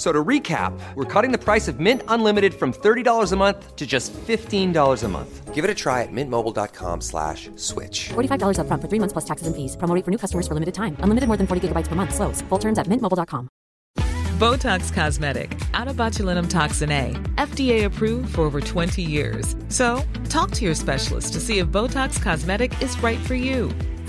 F- So to recap, we're cutting the price of Mint Unlimited from $30 a month to just $15 a month. Give it a try at mintmobile.com slash switch. $45 upfront for three months plus taxes and fees. Promo rate for new customers for limited time. Unlimited more than 40 gigabytes per month. Slows. Full terms at mintmobile.com. Botox Cosmetic, out of botulinum toxin A, FDA approved for over 20 years. So, talk to your specialist to see if Botox Cosmetic is right for you.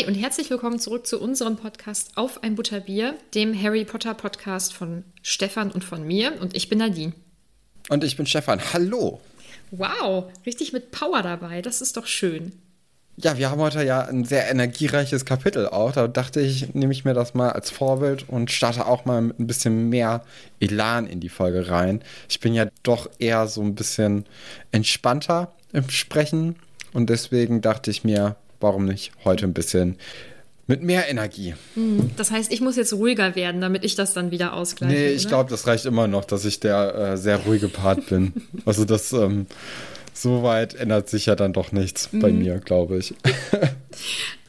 Hi und herzlich willkommen zurück zu unserem Podcast Auf ein Butterbier, dem Harry Potter Podcast von Stefan und von mir. Und ich bin Nadine. Und ich bin Stefan. Hallo. Wow, richtig mit Power dabei. Das ist doch schön. Ja, wir haben heute ja ein sehr energiereiches Kapitel auch. Da dachte ich, nehme ich mir das mal als Vorbild und starte auch mal mit ein bisschen mehr Elan in die Folge rein. Ich bin ja doch eher so ein bisschen entspannter im Sprechen und deswegen dachte ich mir, warum nicht heute ein bisschen mit mehr Energie. Das heißt, ich muss jetzt ruhiger werden, damit ich das dann wieder ausgleiche. Nee, ich glaube, das reicht immer noch, dass ich der äh, sehr ruhige Part bin. Also das, ähm, so weit ändert sich ja dann doch nichts bei mir, glaube ich.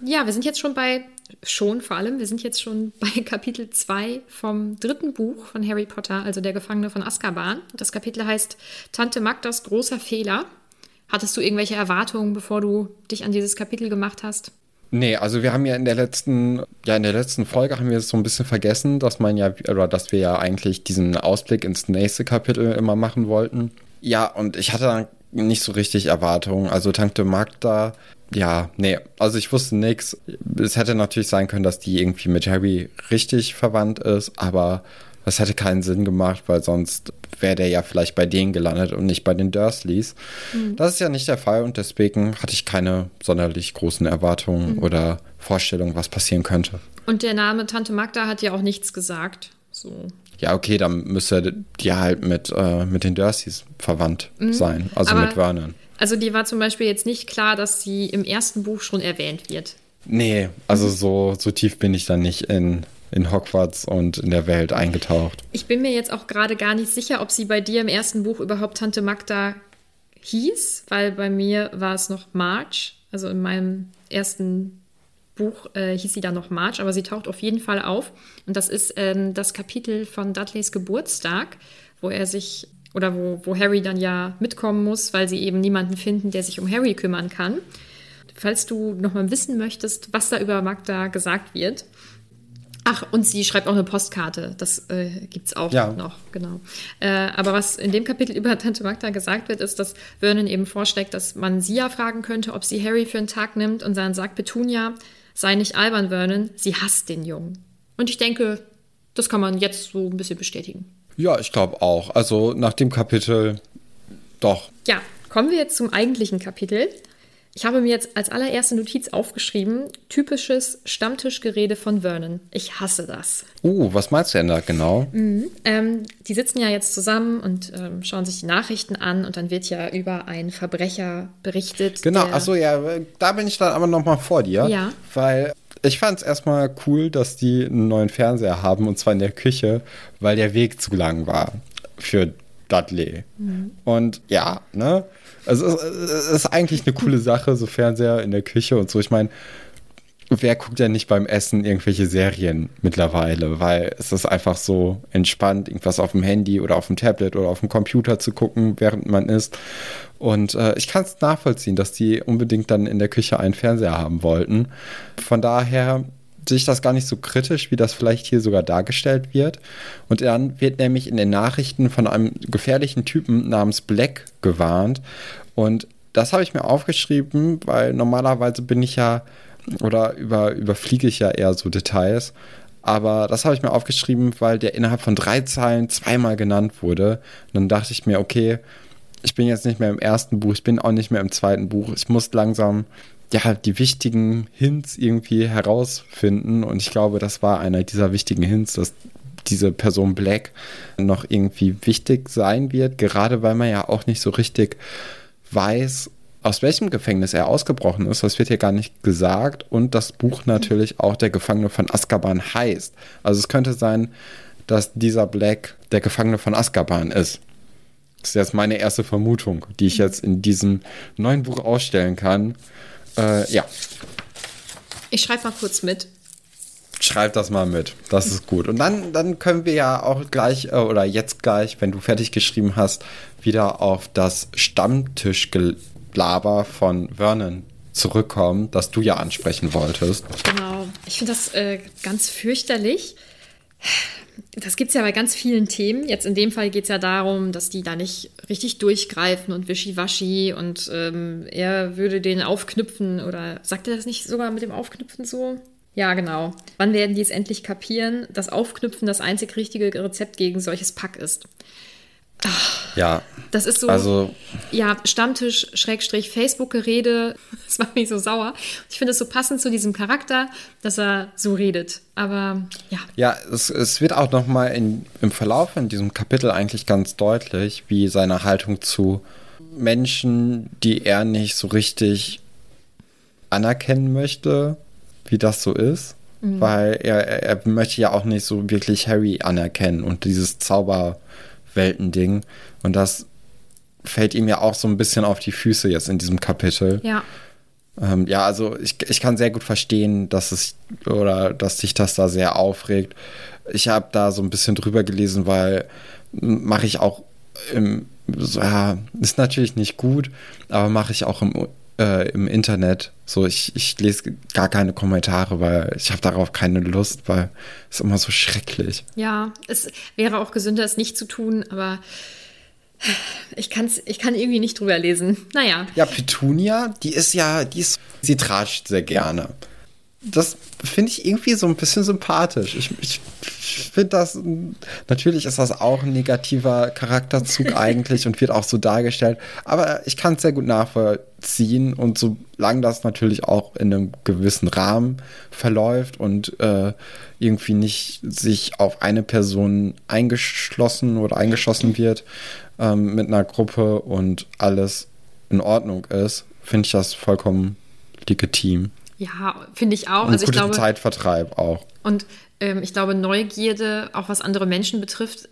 Ja, wir sind jetzt schon bei, schon vor allem, wir sind jetzt schon bei Kapitel 2 vom dritten Buch von Harry Potter, also der Gefangene von Azkaban. Das Kapitel heißt Tante Magdas großer Fehler. Hattest du irgendwelche Erwartungen, bevor du dich an dieses Kapitel gemacht hast? Nee, also wir haben ja in der letzten, ja, in der letzten Folge haben wir es so ein bisschen vergessen, dass man ja, oder dass wir ja eigentlich diesen Ausblick ins nächste Kapitel immer machen wollten. Ja, und ich hatte dann nicht so richtig Erwartungen. Also Tante Magda, ja, nee, also ich wusste nix. Es hätte natürlich sein können, dass die irgendwie mit Harry richtig verwandt ist, aber das hätte keinen Sinn gemacht, weil sonst wäre der ja vielleicht bei denen gelandet und nicht bei den Dursleys. Das ist ja nicht der Fall und deswegen hatte ich keine sonderlich großen Erwartungen oder Vorstellungen, was passieren könnte. Und der Name Tante Magda hat ja auch nichts gesagt. So. Ja, okay, dann müsste die halt mit, äh, mit den Dursleys verwandt sein, also Aber- mit Vernon. Also dir war zum Beispiel jetzt nicht klar, dass sie im ersten Buch schon erwähnt wird. Nee, also so, so tief bin ich dann nicht in, in Hogwarts und in der Welt eingetaucht. Ich bin mir jetzt auch gerade gar nicht sicher, ob sie bei dir im ersten Buch überhaupt Tante Magda hieß, weil bei mir war es noch March. Also in meinem ersten Buch äh, hieß sie dann noch March, aber sie taucht auf jeden Fall auf. Und das ist ähm, das Kapitel von Dudleys Geburtstag, wo er sich oder wo, wo Harry dann ja mitkommen muss, weil sie eben niemanden finden, der sich um Harry kümmern kann. Falls du nochmal wissen möchtest, was da über Magda gesagt wird, Ach, und sie schreibt auch eine Postkarte. Das äh, gibt es auch Ja. noch, genau. Äh, aber was in dem Kapitel über Tante Magda gesagt wird, ist, dass Vernon eben vorschlägt, dass man sie ja fragen könnte, ob sie Harry für einen Tag nimmt. Und dann sagt Petunia, sei nicht albern, Vernon, sie hasst den Jungen. Und ich denke, das kann man jetzt so ein bisschen bestätigen. Ja, ich glaube auch. Also nach dem Kapitel doch. Ja, kommen wir jetzt zum eigentlichen Kapitel. Ich habe mir jetzt als allererste Notiz aufgeschrieben, typisches Stammtischgerede von Vernon. Ich hasse das. Uh, was meinst du denn da genau? Ähm, die sitzen ja jetzt zusammen und ähm, schauen sich die Nachrichten an und dann wird ja über einen Verbrecher berichtet. Genau, achso, ja, da bin ich dann aber nochmal vor dir. Ja. Weil ich fand es erstmal cool, dass die einen neuen Fernseher haben und zwar in der Küche, weil der Weg zu lang war für Dudley. Und ja, ne? Also es ist eigentlich eine coole Sache, so Fernseher in der Küche und so. Ich meine, wer guckt ja nicht beim Essen irgendwelche Serien mittlerweile, weil es ist einfach so entspannt, irgendwas auf dem Handy oder auf dem Tablet oder auf dem Computer zu gucken, während man isst. Und äh, ich kann es nachvollziehen, dass die unbedingt dann in der Küche einen Fernseher haben wollten. Von daher sehe ich das gar nicht so kritisch, wie das vielleicht hier sogar dargestellt wird. Und dann wird nämlich in den Nachrichten von einem gefährlichen Typen namens Black gewarnt. Und das habe ich mir aufgeschrieben, weil normalerweise bin ich ja oder über, überfliege ich ja eher so Details. Aber das habe ich mir aufgeschrieben, weil der innerhalb von drei Zeilen zweimal genannt wurde. Und dann dachte ich mir, okay, ich bin jetzt nicht mehr im ersten Buch, ich bin auch nicht mehr im zweiten Buch. Ich muss langsam ja die wichtigen Hints irgendwie herausfinden. Und ich glaube, das war einer dieser wichtigen Hints, dass diese Person Black noch irgendwie wichtig sein wird, gerade weil man ja auch nicht so richtig weiß, aus welchem Gefängnis er ausgebrochen ist, das wird hier gar nicht gesagt. Und das Buch natürlich auch der Gefangene von Azkaban heißt. Also es könnte sein, dass dieser Black der Gefangene von Azkaban ist. Das ist jetzt meine erste Vermutung, die ich jetzt in diesem neuen Buch ausstellen kann. Äh, ja. Ich schreibe mal kurz mit. Schreib das mal mit. Das ist gut. Und dann, dann können wir ja auch gleich äh, oder jetzt gleich, wenn du fertig geschrieben hast, wieder auf das Stammtischgelaber von Vernon zurückkommen, das du ja ansprechen wolltest. Genau. Ich finde das äh, ganz fürchterlich. Das gibt es ja bei ganz vielen Themen. Jetzt in dem Fall geht es ja darum, dass die da nicht richtig durchgreifen und wischiwaschi und ähm, er würde den aufknüpfen oder sagt er das nicht sogar mit dem Aufknüpfen so? Ja, genau. Wann werden die es endlich kapieren, dass Aufknüpfen das einzig richtige Rezept gegen solches Pack ist? Ach, Ja. das ist so, Also- ja, Stammtisch, Schrägstrich, Facebook-Gerede. Das macht mich so sauer. Ich finde es so passend zu diesem Charakter, dass er so redet. Aber ja, Ja, es, es wird auch nochmal im Verlauf in diesem Kapitel eigentlich ganz deutlich, wie seine Haltung zu Menschen, die er nicht so richtig anerkennen möchte, wie das so ist. Weil er, er, möchte ja auch nicht so wirklich Harry anerkennen und dieses Zauberwelten-Ding. Und das fällt ihm ja auch so ein bisschen auf die Füße jetzt in diesem Kapitel. ja, Ähm, ja, also ich, ich kann sehr gut verstehen, dass es oder dass sich das da sehr aufregt. Ich habe da so ein bisschen drüber gelesen, weil mache ich auch im, ja, ist natürlich nicht gut, aber mache ich auch im, äh, im Internet. So, ich, ich lese gar keine Kommentare, weil ich habe darauf keine Lust, weil es ist immer so schrecklich. ja, es wäre auch gesünder, es nicht zu tun, aber ich, kann's, ich kann irgendwie nicht drüber lesen. Naja, Ja, Petunia, die ist ja, die ist, sie tratscht sehr gerne. Das finde ich irgendwie so ein bisschen sympathisch. Ich, ich finde das, natürlich ist das auch ein negativer Charakterzug eigentlich und wird auch so dargestellt, aber ich kann es sehr gut nachvollziehen und solange das natürlich auch in einem gewissen Rahmen verläuft und äh, irgendwie nicht sich auf eine Person eingeschlossen oder eingeschossen wird ähm, mit einer Gruppe und alles in Ordnung ist, finde ich das vollkommen legitim. ja, finde ich auch. Und Also ich glaube, Zeitvertreib auch. Und ähm, ich glaube, Neugierde, auch was andere Menschen betrifft,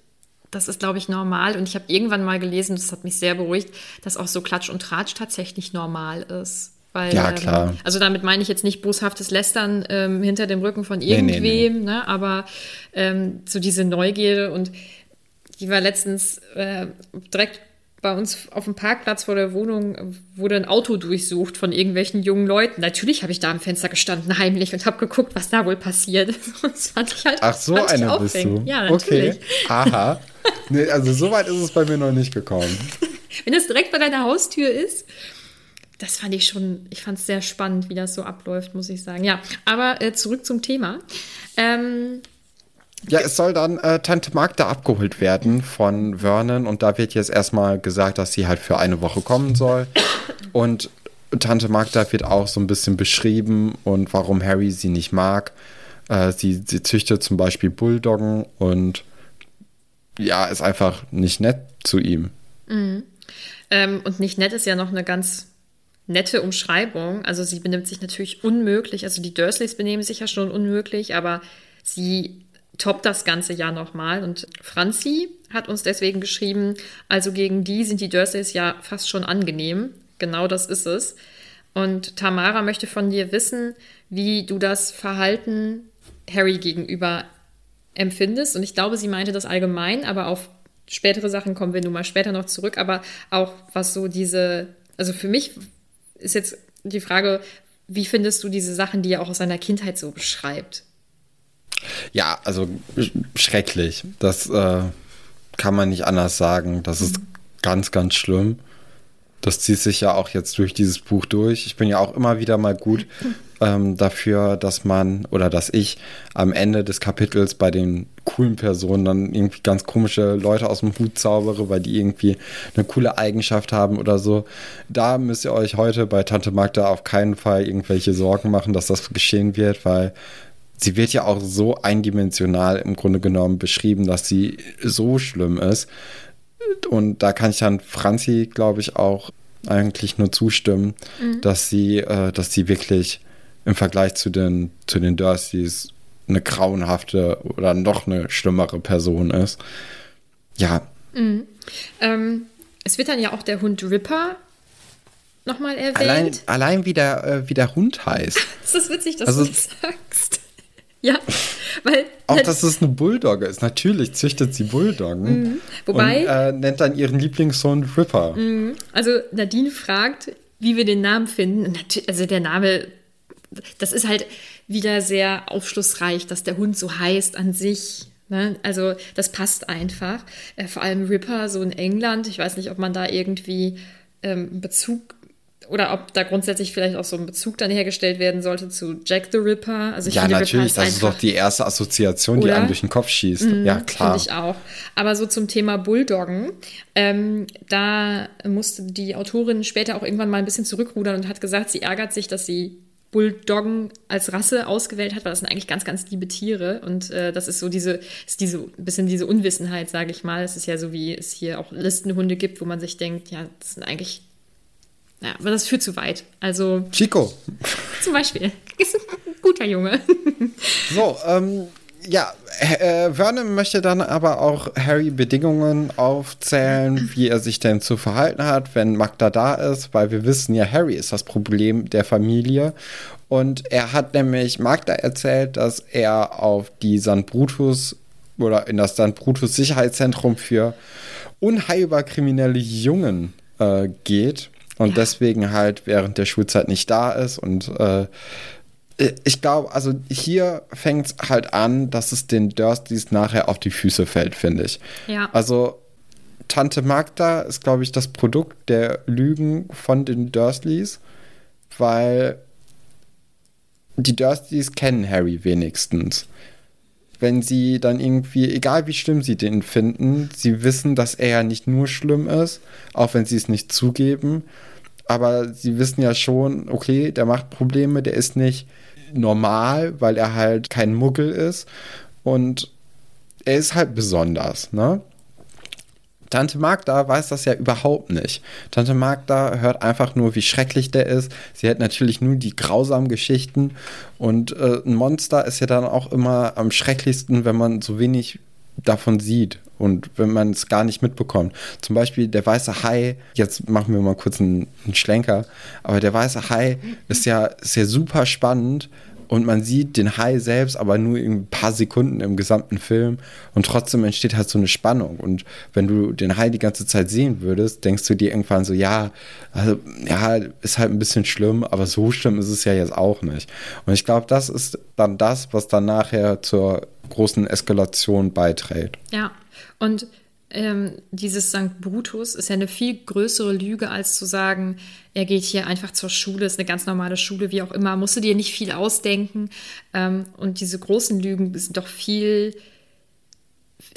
das ist, glaube ich, normal. Und ich habe irgendwann mal gelesen, das hat mich sehr beruhigt, dass auch so Klatsch und Tratsch tatsächlich normal ist. Weil, Ja, klar. Ähm, also damit meine ich jetzt nicht boshaftes Lästern ähm, hinter dem Rücken von nee, irgendwem, nee. Ne? aber ähm, so diese Neugierde und die war letztens äh, direkt bei uns auf dem Parkplatz vor der Wohnung wurde ein Auto durchsucht von irgendwelchen jungen Leuten. Natürlich habe ich da am Fenster gestanden, heimlich, und habe geguckt, was da wohl passiert. Das fand ich halt Ach, so eine bist du. Ja, natürlich. Okay. Aha. Nee, also so weit ist es bei mir noch nicht gekommen. Wenn das direkt bei deiner Haustür ist, das fand ich schon, ich fand es sehr spannend, wie das so abläuft, muss ich sagen. Ja, aber äh, zurück zum Thema. Ähm, Ja, es soll dann äh, Tante Magda abgeholt werden von Vernon und da wird jetzt erstmal gesagt, dass sie halt für eine Woche kommen soll. Und Tante Magda wird auch so ein bisschen beschrieben und warum Harry sie nicht mag. Äh, sie, sie züchtet zum Beispiel Bulldoggen und ja, ist einfach nicht nett zu ihm. Ähm, und nicht nett ist ja noch eine ganz nette Umschreibung. Also sie benimmt sich natürlich unmöglich. Also die Dursleys benehmen sich ja schon unmöglich, aber sie toppt das Ganze ja nochmal. Und Franzi hat uns deswegen geschrieben, also gegen die sind die Dursleys ja fast schon angenehm. Genau das ist es. Und Tamara möchte von dir wissen, wie du das Verhalten Harry gegenüber empfindest. Und ich glaube, sie meinte das allgemein, aber auf spätere Sachen kommen wir nun mal später noch zurück. Aber auch was so diese, also für mich ist jetzt die Frage, wie findest du diese Sachen, die er auch aus seiner Kindheit so beschreibt? Ja, also sch- schrecklich. Das äh, kann man nicht anders sagen. Das ist ganz, ganz schlimm. Das zieht sich ja auch jetzt durch dieses Buch durch. Ich bin ja auch immer wieder mal gut ähm, dafür, dass man oder dass ich am Ende des Kapitels bei den coolen Personen dann irgendwie ganz komische Leute aus dem Hut zaubere, weil die irgendwie eine coole Eigenschaft haben oder so. Da müsst ihr euch heute bei Tante Magda auf keinen Fall irgendwelche Sorgen machen, dass das geschehen wird, weil sie wird ja auch so eindimensional im Grunde genommen beschrieben, dass sie so schlimm ist. Und da kann ich dann Franzi, glaube ich, auch eigentlich nur zustimmen, mhm. dass sie, äh, dass sie wirklich im Vergleich zu den, zu den Dursleys eine grauenhafte oder noch eine schlimmere Person ist. Ja. Mhm. Ähm, es wird dann ja auch der Hund Ripper nochmal erwähnt. Allein, allein wie, der, äh, wie der Hund heißt. das ist witzig, dass also, du das sagst. Ja, weil. Auch, dass es eine Bulldogge ist. Natürlich züchtet sie Bulldoggen. Mhm. Wobei. Und äh, nennt dann ihren Lieblingssohn Ripper. Mhm. Also Nadine fragt, wie wir den Namen finden. Also der Name, das ist halt wieder sehr aufschlussreich, dass der Hund so heißt an sich. Ne? Also das passt einfach. Äh, vor allem Ripper, so in England. Ich weiß nicht, ob man da irgendwie ähm, Bezug oder ob da grundsätzlich vielleicht auch so ein Bezug dann hergestellt werden sollte zu Jack the Ripper. Also ich ja, finde, natürlich, das ist doch die erste Assoziation, die einem durch den Kopf schießt. Mm, ja, klar. Finde ich auch. Aber so zum Thema Bulldoggen, ähm, da musste die Autorin später auch irgendwann mal ein bisschen zurückrudern und hat gesagt, sie ärgert sich, dass sie Bulldoggen als Rasse ausgewählt hat, weil das sind eigentlich ganz, ganz liebe Tiere. Und äh, das ist so diese, ist diese bisschen diese Unwissenheit, sage ich mal. Es ist ja so, wie es hier auch Listenhunde gibt, wo man sich denkt, ja, das sind eigentlich ja, aber das führt zu weit. Also. Chico. Zum Beispiel. Ist ein guter Junge. So, ähm, ja, äh, Vernon möchte dann aber auch Harry Bedingungen aufzählen, wie er sich denn zu verhalten hat, wenn Magda da ist, weil wir wissen ja, Harry ist das Problem der Familie. Und er hat nämlich Magda erzählt, dass er auf die St. Brutus oder in das St. Brutus Sicherheitszentrum für unheilbar kriminelle Jungen äh, geht und ja. deswegen halt während der Schulzeit nicht da ist. Und äh, ich glaube, also hier fängt es halt an, dass es den Dursleys nachher auf die Füße fällt, finde ich. Ja. Also Tante Magda ist, glaube ich, das Produkt der Lügen von den Dursleys, weil die Dursleys kennen Harry wenigstens. Wenn sie dann irgendwie, egal wie schlimm sie den finden, sie wissen, dass er ja nicht nur schlimm ist, auch wenn sie es nicht zugeben aber sie wissen ja schon, okay, der macht Probleme, der ist nicht normal, weil er halt kein Muggel ist und er ist halt besonders, ne? Tante Magda weiß das ja überhaupt nicht. Tante Magda hört einfach nur, wie schrecklich der ist. Sie hat natürlich nur die grausamen Geschichten. Und äh, ein Monster ist ja dann auch immer am schrecklichsten, wenn man so wenig davon sieht und wenn man es gar nicht mitbekommt. Zum Beispiel der weiße Hai, jetzt machen wir mal kurz einen, einen Schlenker, aber der weiße Hai ist ja, ist ja super spannend und man sieht den Hai selbst aber nur in ein paar Sekunden im gesamten Film und trotzdem entsteht halt so eine Spannung und wenn du den Hai die ganze Zeit sehen würdest, denkst du dir irgendwann so, ja, also ja, ist halt ein bisschen schlimm, aber so schlimm ist es ja jetzt auch nicht. Und ich glaube, das ist dann das, was dann nachher zur großen Eskalation beiträgt. Ja, und ähm, dieses St. Brutus ist ja eine viel größere Lüge, als zu sagen, er geht hier einfach zur Schule, ist eine ganz normale Schule, wie auch immer, musst du dir nicht viel ausdenken. Ähm, und diese großen Lügen sind doch viel,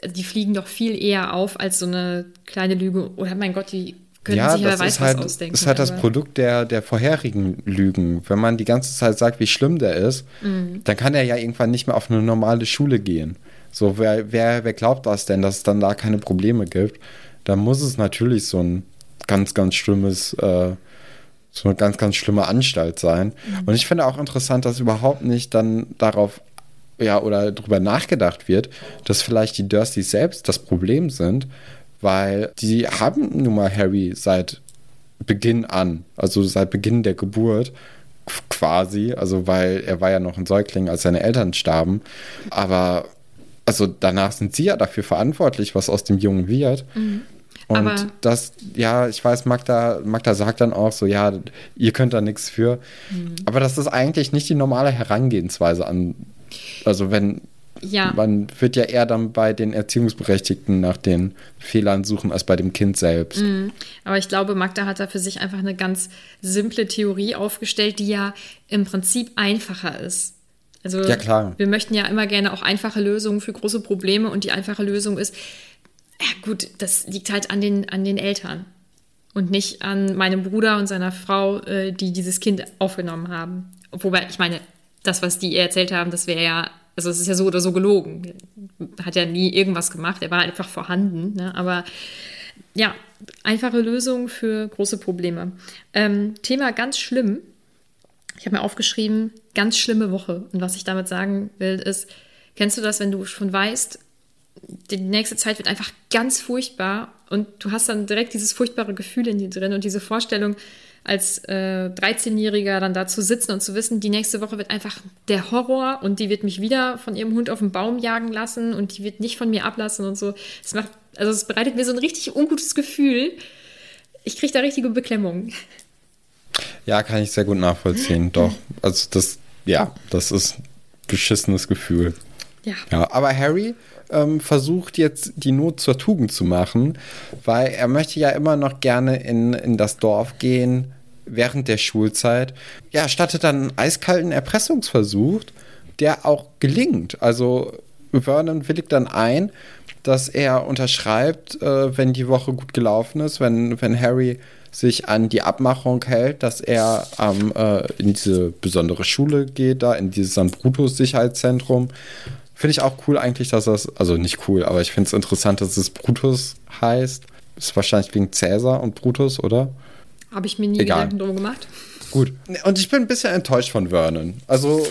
die fliegen doch viel eher auf als so eine kleine Lüge. Oder mein Gott, die können ja, sich ja weiß halt, was ausdenken. Das ist halt das Produkt der, der vorherigen Lügen. Wenn man die ganze Zeit sagt, wie schlimm der ist, mhm. dann kann er ja irgendwann nicht mehr auf eine normale Schule gehen. So, wer, wer, wer glaubt das denn, dass es dann da keine Probleme gibt? Da muss es natürlich so ein ganz, ganz schlimmes, äh, so eine ganz, ganz schlimme Anstalt sein. Mhm. Und ich finde auch interessant, dass überhaupt nicht dann darauf ja, oder darüber nachgedacht wird, dass vielleicht die Dursleys selbst das Problem sind, weil die haben nun mal Harry seit Beginn an, also seit Beginn der Geburt quasi, also weil er war ja noch ein Säugling, als seine Eltern starben, aber also danach sind sie ja dafür verantwortlich, was aus dem Jungen wird. Mhm. Und Aber das, ja, ich weiß, Magda, Magda sagt dann auch so, ja, ihr könnt da nichts für. Mhm. Aber das ist eigentlich nicht die normale Herangehensweise an, also wenn Ja. Man wird ja eher dann bei den Erziehungsberechtigten nach den Fehlern suchen als bei dem Kind selbst. Mhm. Aber ich glaube, Magda hat da für sich einfach eine ganz simple Theorie aufgestellt, die ja im Prinzip einfacher ist. Also Ja, klar. wir möchten ja immer gerne auch einfache Lösungen für große Probleme und die einfache Lösung ist, ja gut, das liegt halt an den, an den Eltern und nicht an meinem Bruder und seiner Frau, äh, die dieses Kind aufgenommen haben. Wobei, ich meine, das, was die ihr erzählt haben, das wäre ja, also es ist ja so oder so gelogen. Hat ja nie irgendwas gemacht, er war einfach vorhanden. Ne? Aber ja, einfache Lösung für große Probleme. Ähm, Thema ganz schlimm. Ich habe mir aufgeschrieben, ganz schlimme Woche. Und was ich damit sagen will, ist, kennst du das, wenn du schon weißt, die nächste Zeit wird einfach ganz furchtbar und du hast dann direkt dieses furchtbare Gefühl in dir drin und diese Vorstellung, als äh, 13-Jähriger dann da zu sitzen und zu wissen, die nächste Woche wird einfach der Horror und die wird mich wieder von ihrem Hund auf den Baum jagen lassen und die wird nicht von mir ablassen und so. Es macht, also es bereitet mir so ein richtig ungutes Gefühl. Ich kriege da richtige Beklemmung. Ja, kann ich sehr gut nachvollziehen. Doch. Also das, ja, das ist ein beschissenes Gefühl. Ja. Ja, aber Harry ähm, versucht jetzt die Not zur Tugend zu machen, weil er möchte ja immer noch gerne in, in das Dorf gehen während der Schulzeit. Ja, startet dann einen eiskalten Erpressungsversuch, der auch gelingt. Also Vernon willigt dann ein, dass er unterschreibt, äh, wenn die Woche gut gelaufen ist, wenn, wenn Harry sich an die Abmachung hält, dass er ähm, äh, in diese besondere Schule geht, da in dieses St. Brutus Sicherheitszentrum. Finde ich auch cool eigentlich, dass das, also nicht cool, aber ich finde es interessant, dass es Brutus heißt. Ist wahrscheinlich wegen Cäsar und Brutus, oder? Habe ich mir nie Egal. Gedanken drum gemacht. Gut. Und ich bin ein bisschen enttäuscht von Vernon. Also,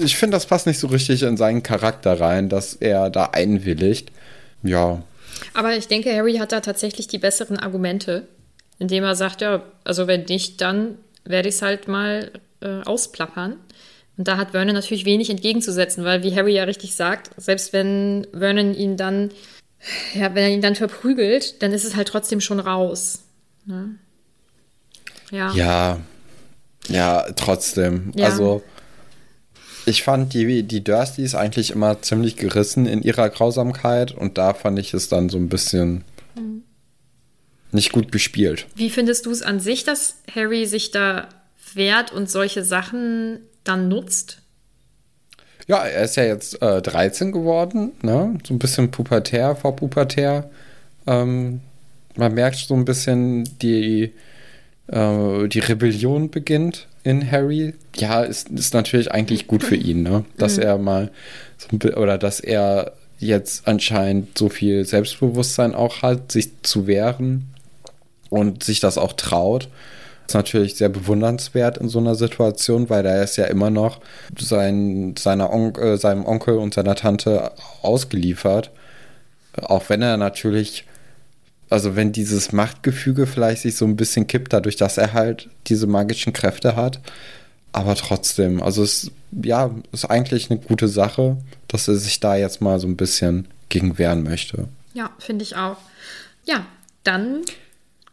ich finde, das passt nicht so richtig in seinen Charakter rein, dass er da einwilligt. Ja. Aber ich denke, Harry hat da tatsächlich die besseren Argumente, indem er sagt, ja, also wenn nicht, dann werde ich es halt mal äh, ausplappern. Und da hat Vernon natürlich wenig entgegenzusetzen, weil wie Harry ja richtig sagt, selbst wenn Vernon ihn dann, ja, wenn er ihn dann verprügelt, dann ist es halt trotzdem schon raus. Ne? Ja. Ja. Ja, trotzdem. Ja. Also, ich fand die, die Dursleys eigentlich immer ziemlich gerissen in ihrer Grausamkeit und da fand ich es dann so ein bisschen nicht gut gespielt. Wie findest du es an sich, dass Harry sich da wehrt und solche Sachen dann nutzt? Ja, er ist ja jetzt äh, 13 geworden, ne? So ein bisschen pubertär, vorpubertär. Ähm, man merkt so ein bisschen, die, äh, die Rebellion beginnt in Harry. Ja, ist, ist natürlich eigentlich gut für ihn, ne? Dass er mal so oder dass er jetzt anscheinend so viel Selbstbewusstsein auch hat, sich zu wehren und sich das auch traut. ist natürlich sehr bewundernswert in so einer Situation, weil er ist ja immer noch sein, seiner On äh, seinem Onkel und seiner Tante ausgeliefert. Auch wenn er natürlich, also wenn dieses Machtgefüge vielleicht sich so ein bisschen kippt, dadurch, dass er halt diese magischen Kräfte hat. Aber trotzdem, also es ja, ist eigentlich eine gute Sache, dass er sich da jetzt mal so ein bisschen gegen wehren möchte. Ja, finde ich auch. Ja, dann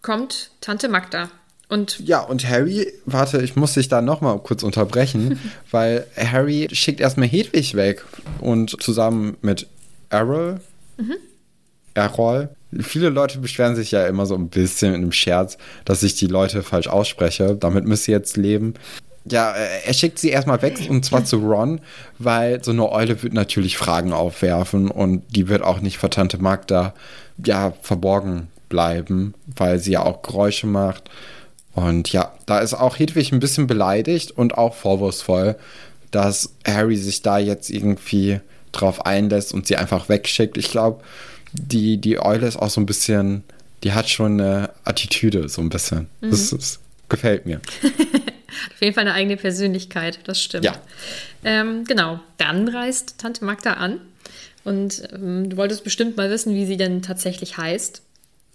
kommt Tante Magda. Und Ja, und Harry, warte, ich muss dich da nochmal kurz unterbrechen, weil Harry schickt erstmal Hedwig weg und zusammen mit Errol, Errol, viele Leute beschweren sich ja immer so ein bisschen in einem Scherz, dass ich die Leute falsch ausspreche. Damit müsst ihr jetzt leben. Ja, äh, er schickt sie erstmal weg und zwar zu Ron, weil so eine Eule wird natürlich Fragen aufwerfen und die wird auch nicht vor Tante Magda ja verborgen bleiben, weil sie ja auch Geräusche macht. Und ja, da ist auch Hedwig ein bisschen beleidigt und auch vorwurfsvoll, dass Harry sich da jetzt irgendwie drauf einlässt und sie einfach wegschickt. Ich glaube, die, die Eule ist auch so ein bisschen, die hat schon eine Attitüde, so ein bisschen. Das, das gefällt mir. auf jeden Fall eine eigene Persönlichkeit, das stimmt. Ja. Ähm, genau, dann reist Tante Magda an. Und ähm, du wolltest bestimmt mal wissen, wie sie denn tatsächlich heißt.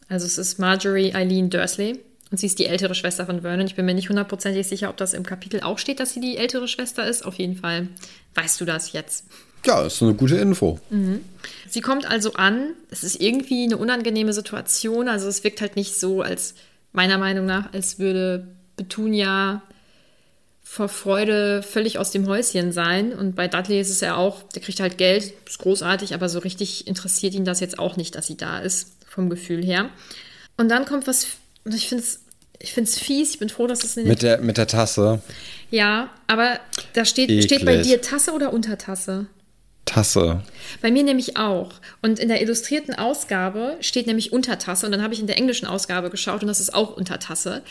Also es ist Marjorie Eileen Dursley. Und sie ist die ältere Schwester von Vernon. Ich bin mir nicht hundertprozentig sicher, ob das im Kapitel auch steht, dass sie die ältere Schwester ist. Auf jeden Fall weißt du das jetzt. Ja, ist eine gute Info. Sie kommt also an. Es ist irgendwie eine unangenehme Situation. Also es wirkt halt nicht so, als meiner Meinung nach, als würde Petunia vor Freude völlig aus dem Häuschen sein. Und bei Dudley ist es ja auch, der kriegt halt Geld, ist großartig, aber so richtig interessiert ihn das jetzt auch nicht, dass sie da ist, vom Gefühl her. Und dann kommt was, und ich finde es ich find's fies, ich bin froh, dass es in Mit der, mit der Tasse. Ja, aber da steht, Eklig. steht bei dir Tasse oder Untertasse? Tasse. Bei mir nämlich auch. Und in der illustrierten Ausgabe steht nämlich Untertasse. Und dann habe ich in der englischen Ausgabe geschaut und das ist auch Untertasse.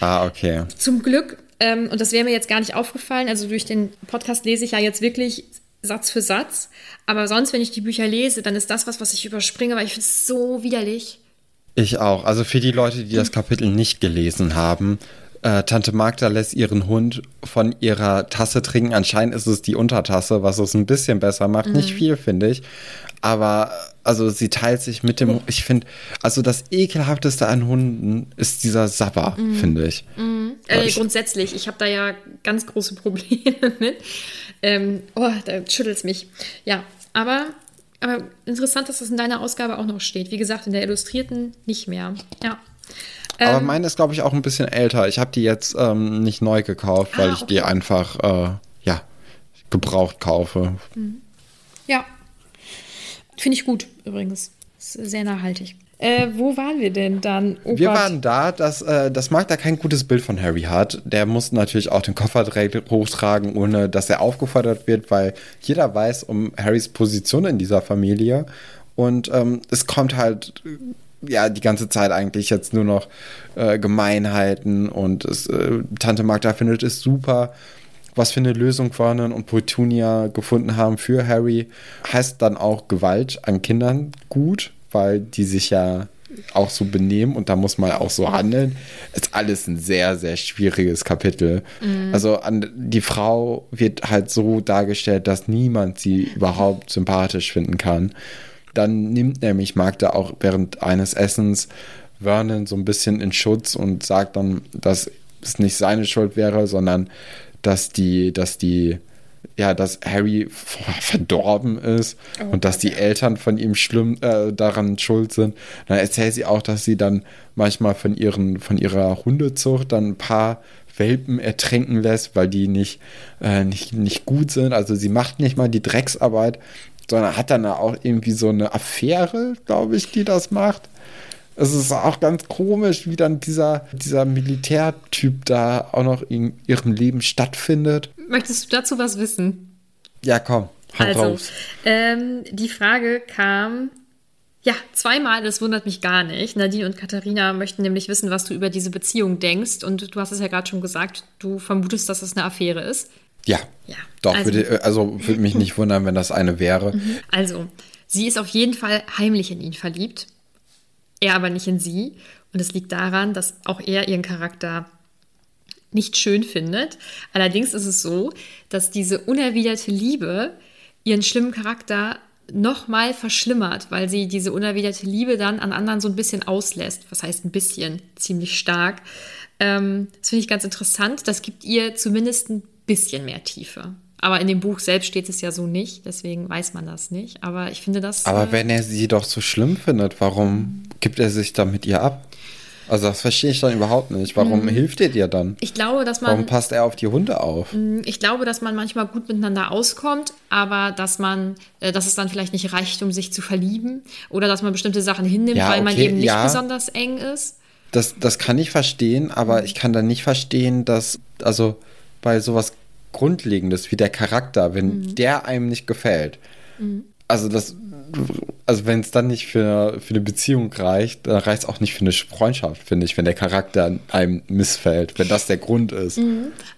Ah, okay. Zum Glück, ähm, und das wäre mir jetzt gar nicht aufgefallen, also durch den Podcast lese ich ja jetzt wirklich Satz für Satz. Aber sonst, wenn ich die Bücher lese, dann ist das was, was ich überspringe, weil ich finde es so widerlich. Ich auch. Also für die Leute, die das Kapitel nicht gelesen haben, äh, Tante Magda lässt ihren Hund von ihrer Tasse trinken. Anscheinend ist es die Untertasse, was es ein bisschen besser macht. Nicht viel, finde ich. Aber also sie teilt sich mit dem. Ich finde, also das ekelhafteste an Hunden ist dieser Sabber, finde ich. Äh, ich- grundsätzlich, ich habe da ja ganz große Probleme mit. Ähm, oh, da schüttelt es mich. Ja, aber, aber interessant, dass das in deiner Ausgabe auch noch steht. Wie gesagt, in der Illustrierten nicht mehr. Ja. Aber Ähm, meine ist, glaube ich, auch ein bisschen älter. Ich habe die jetzt ähm, nicht neu gekauft, weil Ah, ich die einfach, äh, ja, gebraucht kaufe. Ja. Finde ich gut, übrigens. Ist sehr nachhaltig. Äh, wo waren wir denn dann? Oh Wir Gott. waren da, dass, äh, dass Mark da kein gutes Bild von Harry hat. Der muss natürlich auch den Koffer direkt hochtragen, ohne dass er aufgefordert wird, weil jeder weiß um Harrys Position in dieser Familie. Und ähm, es kommt halt ja die ganze Zeit eigentlich jetzt nur noch äh, Gemeinheiten und es, äh, Tante Magda findet es super, was für eine Lösung Vernon und Petunia gefunden haben für Harry. Heißt dann auch Gewalt an Kindern gut, weil die sich ja auch so benehmen und da muss man auch so handeln. Ist alles ein sehr, sehr schwieriges Kapitel. Also an, die Frau wird halt so dargestellt, dass niemand sie überhaupt sympathisch finden kann. Dann nimmt nämlich Magda auch während eines Essens Vernon so ein bisschen in Schutz und sagt dann, dass es nicht seine Schuld wäre, sondern dass die, dass die, ja, dass Harry verdorben ist und dass die Eltern von ihm schlimm äh, daran schuld sind. Dann erzählt sie auch, dass sie dann manchmal von ihren, von ihrer Hundezucht dann ein paar Welpen ertränken lässt, weil die nicht, äh, nicht, nicht gut sind. Also sie macht nicht mal die Drecksarbeit, sondern hat dann auch irgendwie so eine Affäre, glaube ich, die das macht. Es ist auch ganz komisch, wie dann dieser, dieser Militärtyp da auch noch in ihrem Leben stattfindet. Möchtest du dazu was wissen? Ja, komm, Also, raus. ähm, die Frage kam, ja, zweimal, das wundert mich gar nicht. Nadine und Katharina möchten nämlich wissen, was du über diese Beziehung denkst. Und du hast es ja gerade schon gesagt, du vermutest, dass es eine Affäre ist. Ja, Ja, doch, also- würde, also würde mich nicht wundern, wenn das eine wäre. Also, sie ist auf jeden Fall heimlich in ihn verliebt, er aber nicht in sie. Und es liegt daran, dass auch er ihren Charakter nicht schön findet. Allerdings ist es so, dass diese unerwiderte Liebe ihren schlimmen Charakter nochmal verschlimmert, weil sie diese unerwiderte Liebe dann an anderen so ein bisschen auslässt. Was heißt ein bisschen? Ziemlich stark. Ähm, das finde ich ganz interessant. Das gibt ihr zumindest ein bisschen mehr Tiefe. Aber in dem Buch selbst steht es ja so nicht, deswegen weiß man das nicht. Aber ich finde das. Aber äh, wenn er sie doch so schlimm findet, warum gibt er sich dann mit ihr ab? Also das verstehe ich dann überhaupt nicht. Warum hilft er dir dann? ich glaube, dass Warum man, passt er auf die Hunde auf? ich glaube, dass man manchmal gut miteinander auskommt, aber dass man, äh, dass es dann vielleicht nicht reicht, um sich zu verlieben oder dass man bestimmte Sachen hinnimmt, Ja, weil man eben nicht ja. besonders eng ist. Das, das kann ich verstehen, aber ich kann dann nicht verstehen, dass, also bei sowas Grundlegendes wie der Charakter, wenn der einem nicht gefällt, also das, also wenn es dann nicht für, für eine Beziehung reicht, dann reicht es auch nicht für eine Freundschaft, finde ich, wenn der Charakter einem missfällt, wenn das der Grund ist.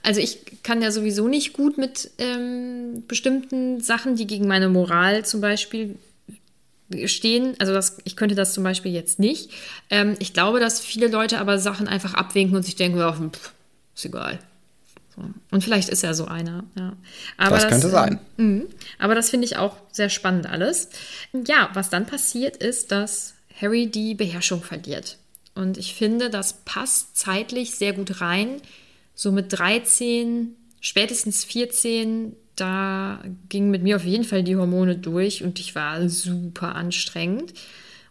Also ich kann ja sowieso nicht gut mit ähm, bestimmten Sachen, die gegen meine Moral zum Beispiel stehen. Also das, ich könnte das zum Beispiel jetzt nicht. Ähm, ich glaube, dass viele Leute aber Sachen einfach abwinken und sich denken, ja, pff, ist egal. Und vielleicht ist er so einer. Ja. Aber Das könnte sein. ähm, mhm. aber das finde ich auch sehr spannend alles. Ja, was dann passiert ist, dass Harry die Beherrschung verliert. Und ich finde, das passt zeitlich sehr gut rein. So mit 13, spätestens 14, da gingen mit mir auf jeden Fall die Hormone durch und ich war super anstrengend.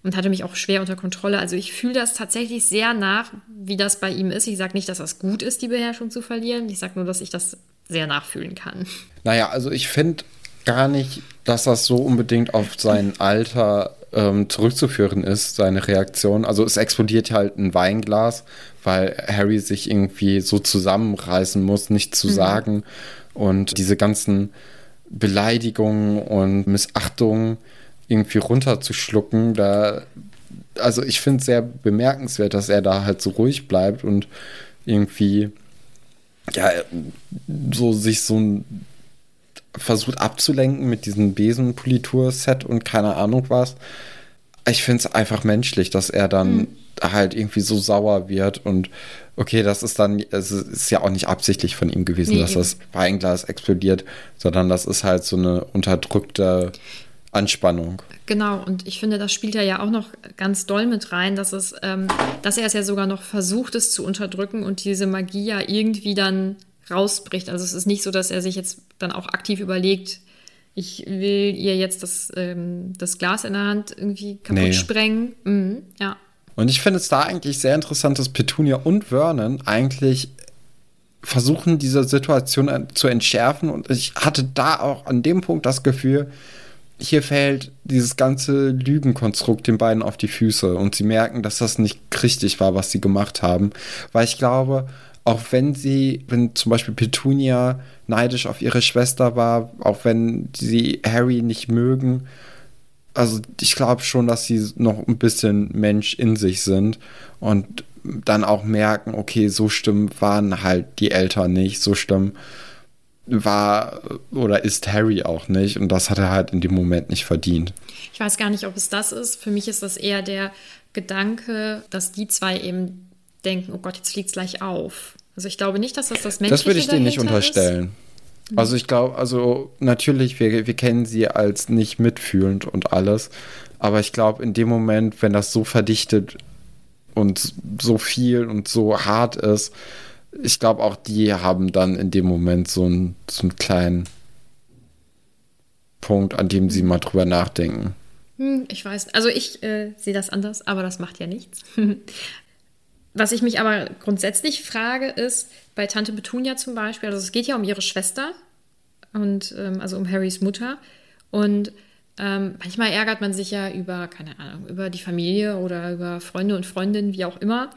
Und hatte mich auch schwer unter Kontrolle. Also ich fühle das tatsächlich sehr nach, wie das bei ihm ist. Ich sage nicht, dass das gut ist, die Beherrschung zu verlieren. Ich sage nur, dass ich das sehr nachfühlen kann. Naja, also ich finde gar nicht, dass das so unbedingt auf sein Alter ähm, zurückzuführen ist, seine Reaktion. Also es explodiert halt ein Weinglas, weil Harry sich irgendwie so zusammenreißen muss, nichts zu mhm. sagen. Und diese ganzen Beleidigungen und Missachtungen irgendwie runterzuschlucken, da, also ich finde es sehr bemerkenswert, dass er da halt so ruhig bleibt und irgendwie, ja, so sich so ein versucht abzulenken mit diesem Besenpolitur-Set und keine Ahnung was. Ich finde es einfach menschlich, dass er dann mhm. halt irgendwie so sauer wird und okay, das ist dann, es ist ja auch nicht absichtlich von ihm gewesen, nee, dass eben. das Weinglas explodiert, sondern das ist halt so eine unterdrückte Anspannung. Genau, und ich finde, das spielt er ja auch noch ganz doll mit rein, dass es, ähm, dass er es ja sogar noch versucht, es zu unterdrücken und diese Magie ja irgendwie dann rausbricht. Also es ist nicht so, dass er sich jetzt dann auch aktiv überlegt, ich will ihr jetzt das, ähm, das Glas in der Hand irgendwie kaputt nee. sprengen. Mhm, ja. Und ich finde es da eigentlich sehr interessant, dass Petunia und Vernon eigentlich versuchen, diese Situation zu entschärfen. Und ich hatte da auch an dem Punkt das Gefühl, hier fällt dieses ganze Lügenkonstrukt den beiden auf die Füße und sie merken, dass das nicht richtig war, was sie gemacht haben. Weil ich glaube, auch wenn sie, wenn zum Beispiel Petunia neidisch auf ihre Schwester war, auch wenn sie Harry nicht mögen, also ich glaube schon, dass sie noch ein bisschen Mensch in sich sind und dann auch merken, okay, so stimmen waren halt die Eltern nicht, so stimmen war oder ist Harry auch nicht und das hat er halt in dem Moment nicht verdient. Ich weiß gar nicht, ob es das ist. Für mich ist das eher der Gedanke, dass die zwei eben denken, oh Gott, jetzt fliegt es gleich auf. Also ich glaube nicht, dass das das Menschliche Das würde ich dir nicht unterstellen. Ist. Also ich glaube, also natürlich, wir, wir kennen sie als nicht mitfühlend und alles, aber ich glaube, in dem Moment, wenn das so verdichtet und so viel und so hart ist, ich glaube, auch die haben dann in dem Moment so einen, so einen kleinen Punkt, an dem sie mal drüber nachdenken. Hm, ich weiß, also ich äh, sehe das anders, aber das macht ja nichts. Was ich mich aber grundsätzlich frage, ist bei Tante Petunia zum Beispiel, also es geht ja um ihre Schwester und ähm, also um Harrys Mutter. Und ähm, manchmal ärgert man sich ja über, keine Ahnung, über die Familie oder über Freunde und Freundinnen, wie auch immer.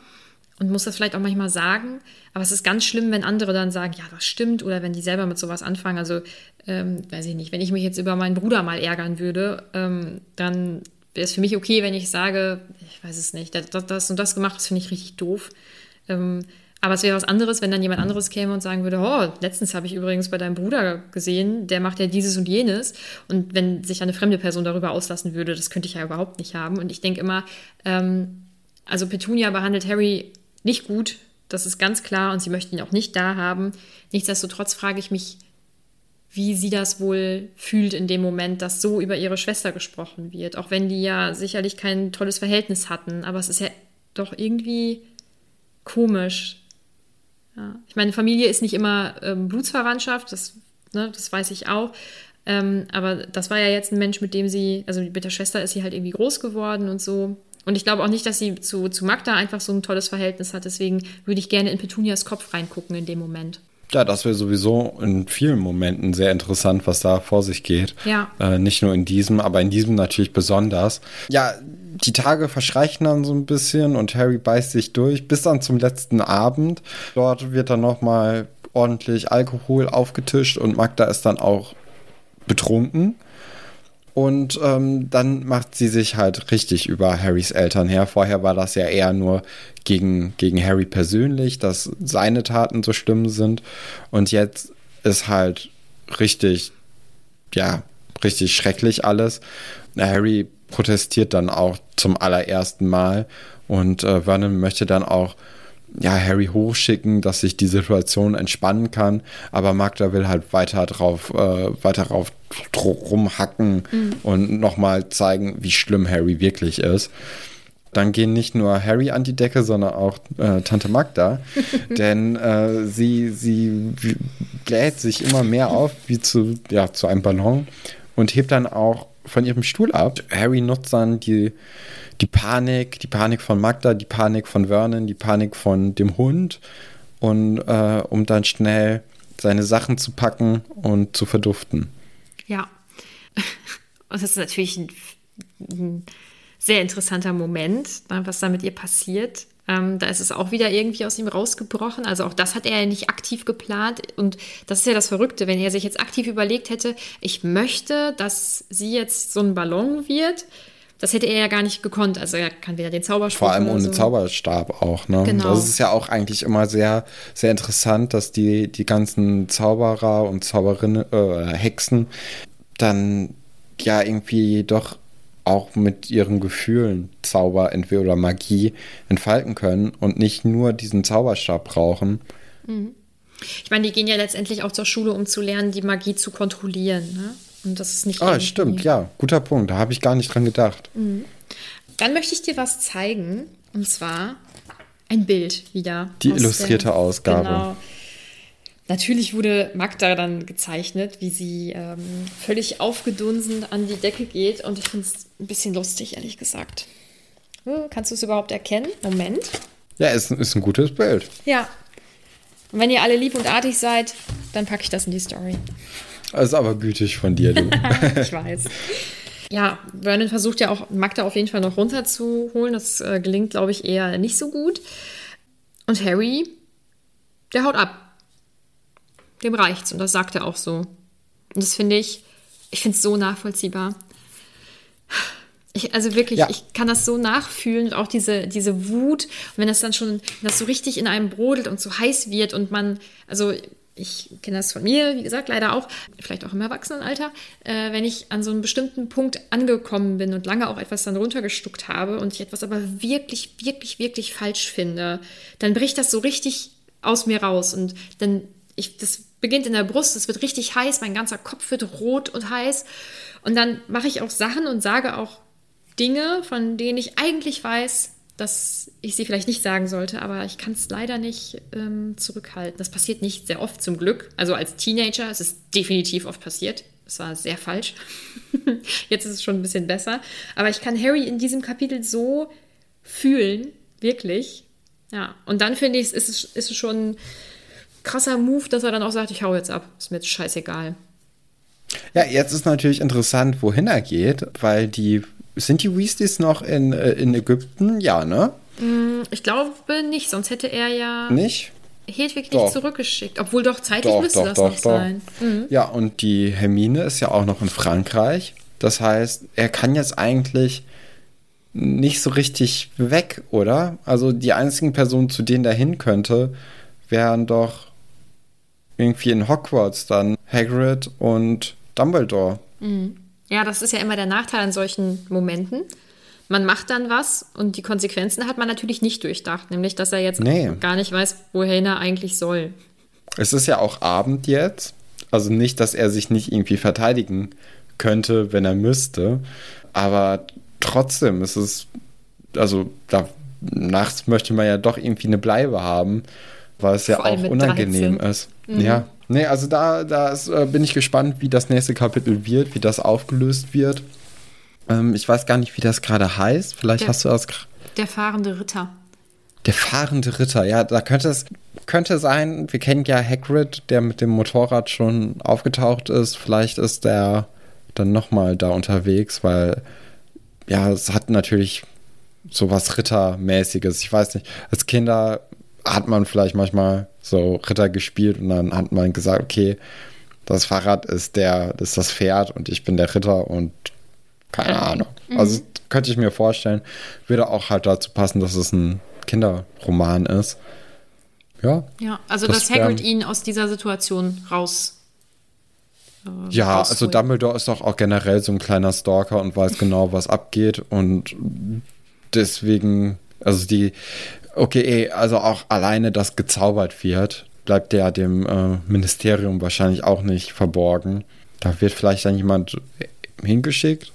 Und muss das vielleicht auch manchmal sagen. Aber es ist ganz schlimm, wenn andere dann sagen, ja, das stimmt, oder wenn die selber mit sowas anfangen. Also, ähm, weiß ich nicht, wenn ich mich jetzt über meinen Bruder mal ärgern würde, ähm, dann wäre es für mich okay, wenn ich sage, ich weiß es nicht, das, das und das gemacht, das finde ich richtig doof. Ähm, aber es wäre was anderes, wenn dann jemand anderes käme und sagen würde, oh, letztens habe ich übrigens bei deinem Bruder gesehen, der macht ja dieses und jenes. Und wenn sich eine fremde Person darüber auslassen würde, das könnte ich ja überhaupt nicht haben. Und ich denke immer, ähm, also Petunia behandelt Harry nicht gut, das ist ganz klar und sie möchten ihn auch nicht da haben. Nichtsdestotrotz frage ich mich, wie sie das wohl fühlt in dem Moment, dass so über ihre Schwester gesprochen wird. Auch wenn die ja sicherlich kein tolles Verhältnis hatten. Aber es ist ja doch irgendwie komisch. Ja. Ich meine, Familie ist nicht immer ähm, Blutsverwandtschaft, das, ne, das weiß ich auch. Ähm, aber das war ja jetzt ein Mensch, mit dem sie, also mit der Schwester ist sie halt irgendwie groß geworden und so. Und ich glaube auch nicht, dass sie zu, zu Magda einfach so ein tolles Verhältnis hat. Deswegen würde ich gerne in Petunias Kopf reingucken in dem Moment. Ja, das wäre sowieso in vielen Momenten sehr interessant, was da vor sich geht. Ja. Äh, nicht nur in diesem, aber in diesem natürlich besonders. Ja, die Tage verschreichen dann so ein bisschen und Harry beißt sich durch bis dann zum letzten Abend. Dort wird dann nochmal ordentlich Alkohol aufgetischt und Magda ist dann auch betrunken. Und ähm, dann macht sie sich halt richtig über Harrys Eltern her. Vorher war das ja eher nur gegen, gegen Harry persönlich, dass seine Taten so schlimm sind. Und jetzt ist halt richtig, ja, richtig schrecklich alles. Harry protestiert dann auch zum allerersten Mal und äh, Vernon möchte dann auch ja, Harry hochschicken, dass sich die Situation entspannen kann. Aber Magda will halt weiter drauf, äh, weiter drauf rumhacken mhm. und nochmal zeigen, wie schlimm Harry wirklich ist. Dann gehen nicht nur Harry an die Decke, sondern auch äh, Tante Magda. denn äh, sie, sie bläht sich immer mehr auf, wie zu, ja, zu einem Ballon und hebt dann auch von ihrem Stuhl ab. Harry nutzt dann die, die Panik, die Panik von Magda, die Panik von Vernon, die Panik von dem Hund und äh, um dann schnell seine Sachen zu packen und zu verduften. Ja. Und das ist natürlich ein, ein sehr interessanter Moment, ne, was da mit ihr passiert. Ähm, da ist es auch wieder irgendwie aus ihm rausgebrochen. Also auch das hat er ja nicht aktiv geplant. Und das ist ja das Verrückte, wenn er sich jetzt aktiv überlegt hätte, ich möchte, dass sie jetzt so ein Ballon wird. Das hätte er ja gar nicht gekonnt. Also er kann weder den Zauberspruch. Vor allem ohne so. Zauberstab auch, ne? Genau. Das ist ja auch eigentlich immer sehr, sehr interessant, dass die, die ganzen Zauberer und Zauberinnen, äh, Hexen dann ja irgendwie doch auch mit ihren Gefühlen Zauber entweder oder Magie entfalten können und nicht nur diesen Zauberstab brauchen. Ich meine, die gehen ja letztendlich auch zur Schule, um zu lernen, die Magie zu kontrollieren. Ne? Und das ist nicht. Ah, stimmt, ja, guter Punkt. Da habe ich gar nicht dran gedacht. Dann möchte ich dir was zeigen. Und zwar ein Bild wieder. Die illustrierte Ausgabe. Genau. Natürlich wurde Magda dann gezeichnet, wie sie ähm, völlig aufgedunsen an die Decke geht. Und ich finde es ein bisschen lustig, ehrlich gesagt. Hm, Kannst du es überhaupt erkennen? Moment. Ja, ist, ist ein gutes Bild. Ja. Und wenn ihr alle lieb und artig seid, dann packe ich das in die Story. Das ist aber gütig von dir, du. ich weiß. Ja, Vernon versucht ja auch Magda auf jeden Fall noch runterzuholen. Das äh, gelingt, glaube ich, eher nicht so gut. Und Harry, der haut ab. Dem reicht's und das sagt er auch so. Und das finde ich, ich finde es so nachvollziehbar. Ich, also wirklich, Ja. ich kann das so nachfühlen und auch diese, diese Wut. Und wenn das dann schon, wenn das so richtig in einem brodelt und so heiß wird und man, also ich kenne das von mir, wie gesagt, leider auch, vielleicht auch im Erwachsenenalter, äh, wenn ich an so einem bestimmten Punkt angekommen bin und lange auch etwas dann runtergestuckt habe und ich etwas aber wirklich, wirklich, wirklich falsch finde, dann bricht das so richtig aus mir raus und dann, ich, das beginnt in der Brust, es wird richtig heiß, mein ganzer Kopf wird rot und heiß und dann mache ich auch Sachen und sage auch Dinge, von denen ich eigentlich weiß, dass ich sie vielleicht nicht sagen sollte, aber ich kann es leider nicht ähm, zurückhalten. Das passiert nicht sehr oft zum Glück. Also als Teenager ist es definitiv oft passiert. Das war sehr falsch. Jetzt ist es schon ein bisschen besser. Aber ich kann Harry in diesem Kapitel so fühlen, wirklich. Ja, und dann finde ich, ist es, ist es schon ein krasser Move, dass er dann auch sagt, ich hau jetzt ab. Ist mir jetzt scheißegal. Ja, jetzt ist natürlich interessant, wohin er geht, weil die. Sind die Weasleys noch in, äh, in Ägypten? Ja, ne? Ich glaube nicht, sonst hätte er ja Nicht? Hedwig Doch. nicht zurückgeschickt. Obwohl doch zeitlich Doch, müsste doch, das doch, noch doch. sein. Mhm. Ja, und die Hermine ist ja auch noch in Frankreich. Das heißt, er kann jetzt eigentlich nicht so richtig weg, oder? Also die einzigen Personen, zu denen er hin könnte, wären doch irgendwie in Hogwarts dann Hagrid und Dumbledore. Ja, das ist ja immer der Nachteil an solchen Momenten. Man macht dann was und die Konsequenzen hat man natürlich nicht durchdacht, nämlich dass er jetzt Nee. gar nicht weiß, wohin er eigentlich soll. Es ist ja auch Abend jetzt. Also nicht, dass er sich nicht irgendwie verteidigen könnte, wenn er müsste. Aber trotzdem ist es, also da, nachts möchte man ja doch irgendwie eine Bleibe haben, weil es ja Vor allem auch unangenehm 13. ist. Ja. Nee, also da, da ist, äh, bin ich gespannt, wie das nächste Kapitel wird, wie das aufgelöst wird. Ähm, ich weiß gar nicht, wie das gerade heißt. Vielleicht Der- hast du das. Der fahrende Ritter. der fahrende Ritter, ja, da könnte es könnte sein, wir kennen ja Hagrid, der mit dem Motorrad schon aufgetaucht ist. Vielleicht ist der dann nochmal da unterwegs, weil ja, es hat natürlich sowas Rittermäßiges. Ich weiß nicht, als Kinder hat man vielleicht manchmal so Ritter gespielt und dann hat man gesagt, okay, das Fahrrad ist der, ist das Pferd und ich bin der Ritter und keine Ahnung. Also könnte ich mir vorstellen, würde auch halt dazu passen, dass es ein Kinderroman ist. Ja. Ja, also Das dass Hagrid ihn aus dieser Situation raus. äh, Ja, also. Dumbledore ist doch auch generell so ein kleiner Stalker und weiß genau, was abgeht und deswegen, also die, okay, eh, also auch alleine, dass gezaubert wird, bleibt ja dem äh, Ministerium wahrscheinlich auch nicht verborgen. Da wird vielleicht dann jemand hingeschickt.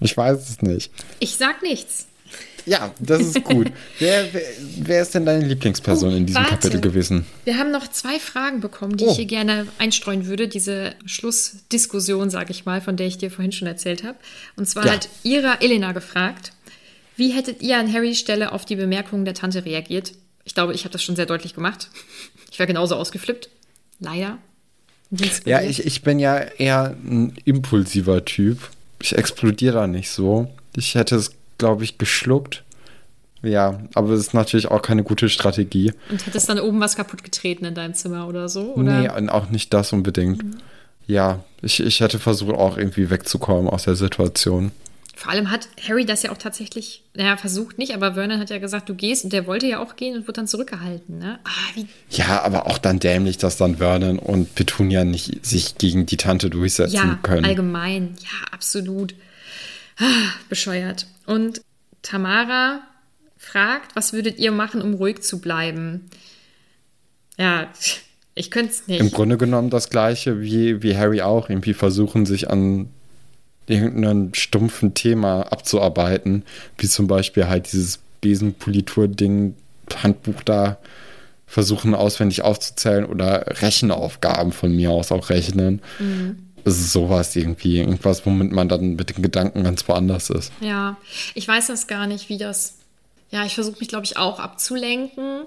Ich weiß es nicht. Ich sag nichts. Ja, das ist gut. wer, wer, wer ist denn deine Lieblingsperson Oh, in diesem warte. Kapitel gewesen? Wir haben noch zwei Fragen bekommen, die Oh. ich hier gerne einstreuen würde. Diese Schlussdiskussion, sage ich mal, von der ich dir vorhin schon erzählt habe. Und zwar Ja. hat Ira Elena gefragt, wie hättet ihr an Harrys Stelle auf die Bemerkungen der Tante reagiert? Ich glaube, ich habe das schon sehr deutlich gemacht. Ich wäre genauso ausgeflippt. Leider. Ja, ich, ich bin ja eher ein impulsiver Typ. Ich explodiere da nicht so. Ich hätte es, glaube ich, geschluckt. Ja, aber es ist natürlich auch keine gute Strategie. Und hättest dann oben was kaputt getreten in deinem Zimmer oder so? Oder? Nee, und auch nicht das unbedingt. Ja, ich, ich hätte versucht, auch irgendwie wegzukommen aus der Situation. Vor allem hat Harry das ja auch tatsächlich, naja, versucht nicht, aber Vernon hat ja gesagt, du gehst und der wollte ja auch gehen und wurde dann zurückgehalten. Ne? Ah, Ja, aber auch dann dämlich, dass dann Vernon und Petunia nicht sich gegen die Tante durchsetzen Ja, können. allgemein. Ja, absolut. Ah, bescheuert. Und Tamara fragt, was würdet ihr machen, um ruhig zu bleiben? Ja, ich könnte es nicht. Im Grunde genommen das gleiche wie, wie Harry auch. Irgendwie versuchen, sich an irgendeinem stumpfen Thema abzuarbeiten. Wie zum Beispiel halt dieses Besenpolitur-Ding, Handbuch da versuchen auswendig aufzuzählen oder Rechenaufgaben von mir aus auch rechnen. Es ist sowas irgendwie. Irgendwas, womit man dann mit den Gedanken ganz woanders ist. Ja, ich weiß das gar nicht, wie das. Ja, ich versuche mich, glaube ich, auch abzulenken.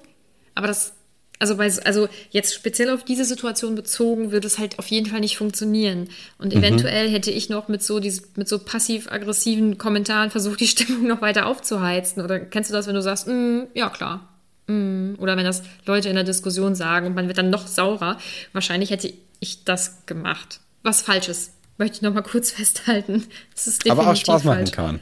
Aber das, also, bei, also jetzt speziell auf diese Situation bezogen, würde es halt auf jeden Fall nicht funktionieren. Und eventuell hätte ich noch mit so, mit so passiv-aggressiven Kommentaren versucht, die Stimmung noch weiter aufzuheizen. Oder kennst du das, wenn du sagst, "Mm, ja klar. Mm. Oder wenn das Leute in der Diskussion sagen und man wird dann noch saurer. Wahrscheinlich hätte ich das gemacht. Was Falsches. Möchte ich noch mal kurz festhalten. Das ist definitiv Aber auch Spaß machen falsch. kann.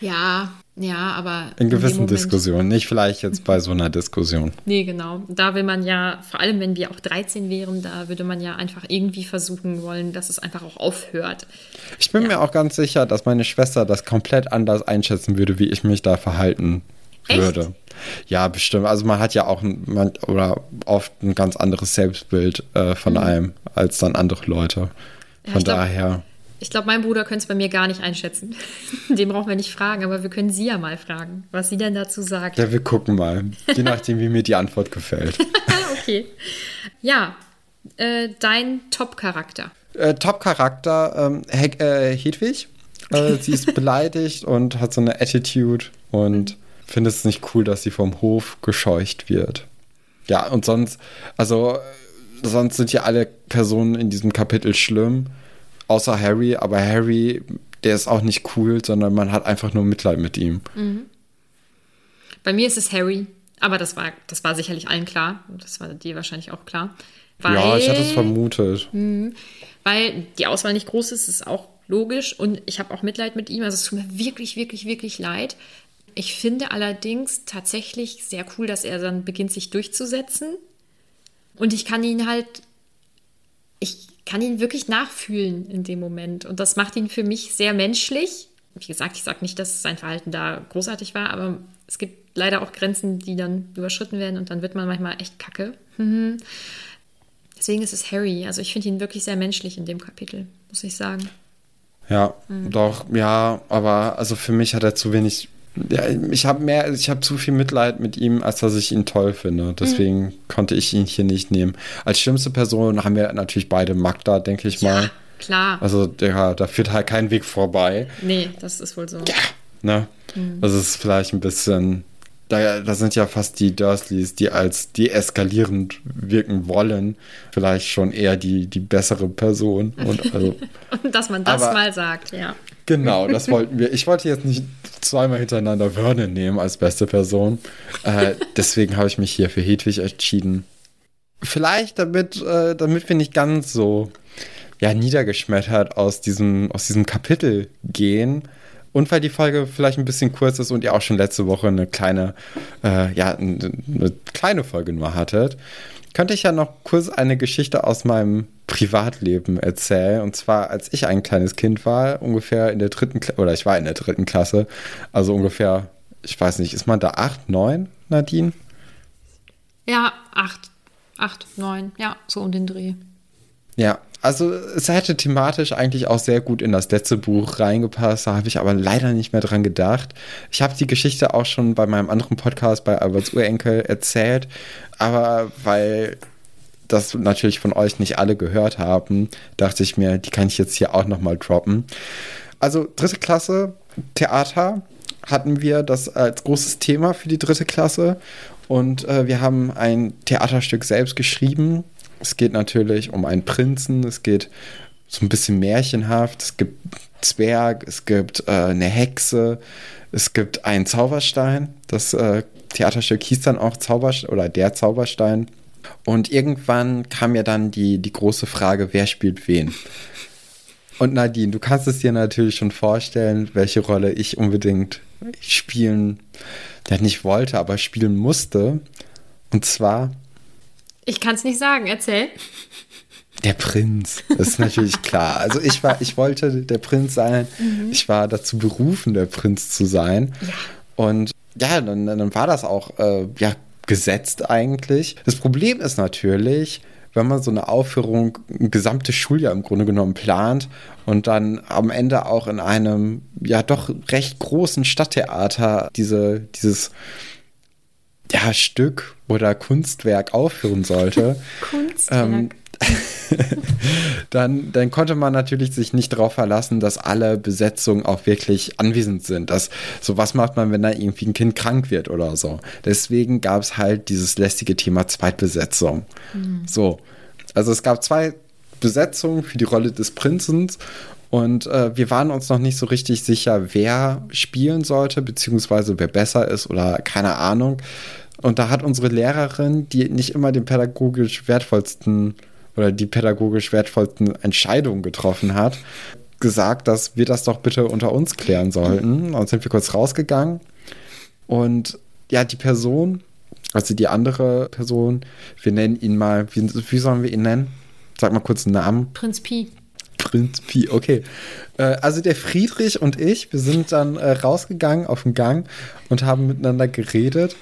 Ja, ja, aber. In gewissen Moment- Diskussionen. Nicht vielleicht jetzt bei so einer Diskussion. Nee, genau. Da will man ja, vor allem wenn wir auch 13 wären, da würde man ja einfach irgendwie versuchen wollen, dass es einfach auch aufhört. Ich bin mir auch ganz sicher, dass meine Schwester das komplett anders einschätzen würde, wie ich mich da verhalten Echt? würde. Ja, bestimmt. Also man hat ja auch man, oder oft ein ganz anderes Selbstbild äh, von einem als dann andere Leute. Mhm. Ja, Von ich glaub- daher. Ich glaube, mein Bruder könnte es bei mir gar nicht einschätzen. Den brauchen wir nicht fragen, aber wir können sie ja mal fragen, was sie denn dazu sagt. Ja, wir gucken mal. Je nachdem, wie mir die Antwort gefällt. okay. Ja, äh, dein Top-Charakter. Äh, Top-Charakter, ähm, He äh, Hedwig. Äh, sie ist beleidigt und hat so eine Attitude und findet es nicht cool, dass sie vom Hof gescheucht wird. Ja, und sonst, also, sonst sind ja alle Personen in diesem Kapitel schlimm, außer Harry, aber Harry, der ist auch nicht cool, sondern man hat einfach nur Mitleid mit ihm. Bei mir ist es Harry, aber das war, das war sicherlich allen klar. Das war dir wahrscheinlich auch klar. Weil, Ja, ich hatte es vermutet. Weil die Auswahl nicht groß ist, ist auch logisch. Und ich habe auch Mitleid mit ihm. Also es tut mir wirklich, wirklich, wirklich leid. Ich finde allerdings tatsächlich sehr cool, dass er dann beginnt, sich durchzusetzen. Und ich kann ihn halt, ich kann ihn wirklich nachfühlen in dem Moment. Und das macht ihn für mich sehr menschlich. Wie gesagt, ich sage nicht, dass sein Verhalten da großartig war, aber es gibt leider auch Grenzen, die dann überschritten werden und dann wird man manchmal echt kacke. Mhm. Deswegen ist es Harry. Also ich finde ihn wirklich sehr menschlich in dem Kapitel, muss ich sagen. Ja, Mhm. doch, ja, aber also für mich hat er zu wenig. Ja, ich habe mehr, ich habe zu viel Mitleid mit ihm, als dass ich ihn toll finde. Deswegen Mhm. konnte ich ihn hier nicht nehmen. Als schlimmste Person haben wir natürlich beide Magda, denke ich mal. Klar. Also der, da führt halt kein Weg vorbei. nee, das ist wohl so. Ne? Mhm. Das ist vielleicht ein bisschen. Da, da sind ja fast die Dursleys, die als deeskalierend wirken wollen, vielleicht schon eher die, die bessere Person. Und also, dass man das Aber- mal sagt, ja. Genau, das wollten wir. Ich wollte jetzt nicht zweimal hintereinander Vernon nehmen als beste Person. Äh, deswegen habe ich mich hier für Hedwig entschieden. Vielleicht damit, äh, damit wir nicht ganz so ja, niedergeschmettert aus diesem, aus diesem Kapitel gehen. Und weil die Folge vielleicht ein bisschen kurz ist und ihr auch schon letzte Woche eine kleine, äh, ja, eine, eine kleine Folge nur hattet, könnte ich ja noch kurz eine Geschichte aus meinem Privatleben erzählen. Und zwar, als ich ein kleines Kind war, ungefähr in der dritten Klasse, oder ich war in der dritten Klasse, also ungefähr, ich weiß nicht, ist man da acht, neun, Nadine? Ja, acht. Acht, neun, ja, so um den Dreh. Ja, also es hätte thematisch eigentlich auch sehr gut in das letzte Buch reingepasst, da habe ich aber leider nicht mehr dran gedacht. Ich habe die Geschichte auch schon bei meinem anderen Podcast bei Alberts Urenkel erzählt, aber weil das natürlich von euch nicht alle gehört haben, dachte ich mir, die kann ich jetzt hier auch nochmal droppen. Also dritte Klasse Theater hatten wir das als großes Thema für die dritte Klasse und äh, wir haben ein Theaterstück selbst geschrieben. Es geht natürlich um einen Prinzen, es geht so ein bisschen märchenhaft, es gibt Zwerg, es gibt äh, eine Hexe, es gibt einen Zauberstein. Das äh, Theaterstück hieß dann auch Zauberstein oder der Zauberstein. Und irgendwann kam ja dann die, die große Frage, wer spielt wen? Und Nadine, du kannst es dir natürlich schon vorstellen, welche Rolle ich unbedingt spielen, ja nicht wollte, aber spielen musste. Und zwar. Ich kann es nicht sagen, erzähl. Der Prinz, das ist natürlich klar. Also ich war, ich wollte der Prinz sein. Mhm. Ich war dazu berufen, der Prinz zu sein. Ja. Und ja, dann, dann war das auch äh, ja, gesetzt eigentlich. Das Problem ist natürlich, wenn man so eine Aufführung ein gesamtes Schuljahr im Grunde genommen plant und dann am Ende auch in einem ja doch recht großen Stadttheater diese, dieses ja, Stück oder Kunstwerk aufführen sollte. Kunstwerk. Ähm, dann, dann konnte man natürlich sich nicht darauf verlassen, dass alle Besetzungen auch wirklich anwesend sind. Das, so was macht man, wenn da irgendwie ein Kind krank wird oder so. Deswegen gab es halt dieses lästige Thema Zweitbesetzung. Mhm. So. Also es gab zwei Besetzungen für die Rolle des Prinzen und äh, wir waren uns noch nicht so richtig sicher, wer spielen sollte, beziehungsweise wer besser ist oder keine Ahnung. Und da hat unsere Lehrerin, die nicht immer den pädagogisch wertvollsten oder die pädagogisch wertvollsten Entscheidungen getroffen hat, gesagt, dass wir das doch bitte unter uns klären sollten. Und sind wir kurz rausgegangen. Und ja, die Person, also die andere Person, wir nennen ihn mal, wie, wie sollen wir ihn nennen? Sag mal kurz einen Namen. Prinz Pi. Prinz Pi, okay. Äh, also der Friedrich und ich, wir sind dann äh, rausgegangen auf den Gang und haben miteinander geredet.